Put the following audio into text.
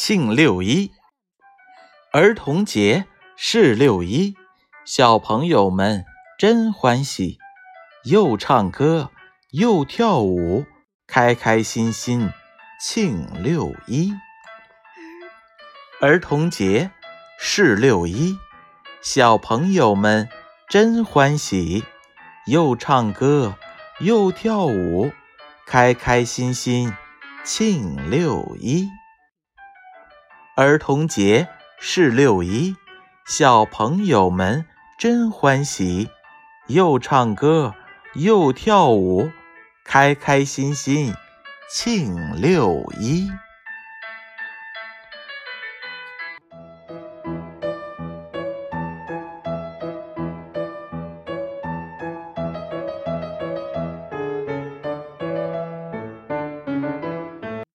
庆六一，儿童节是六一，小朋友们真欢喜，又唱歌又跳舞，开开心心庆六一。儿童节是六一，小朋友们真欢喜，又唱歌又跳舞，开开心心庆六一。儿童节是六一，小朋友们真欢喜，又唱歌又跳舞，开开心心庆六一。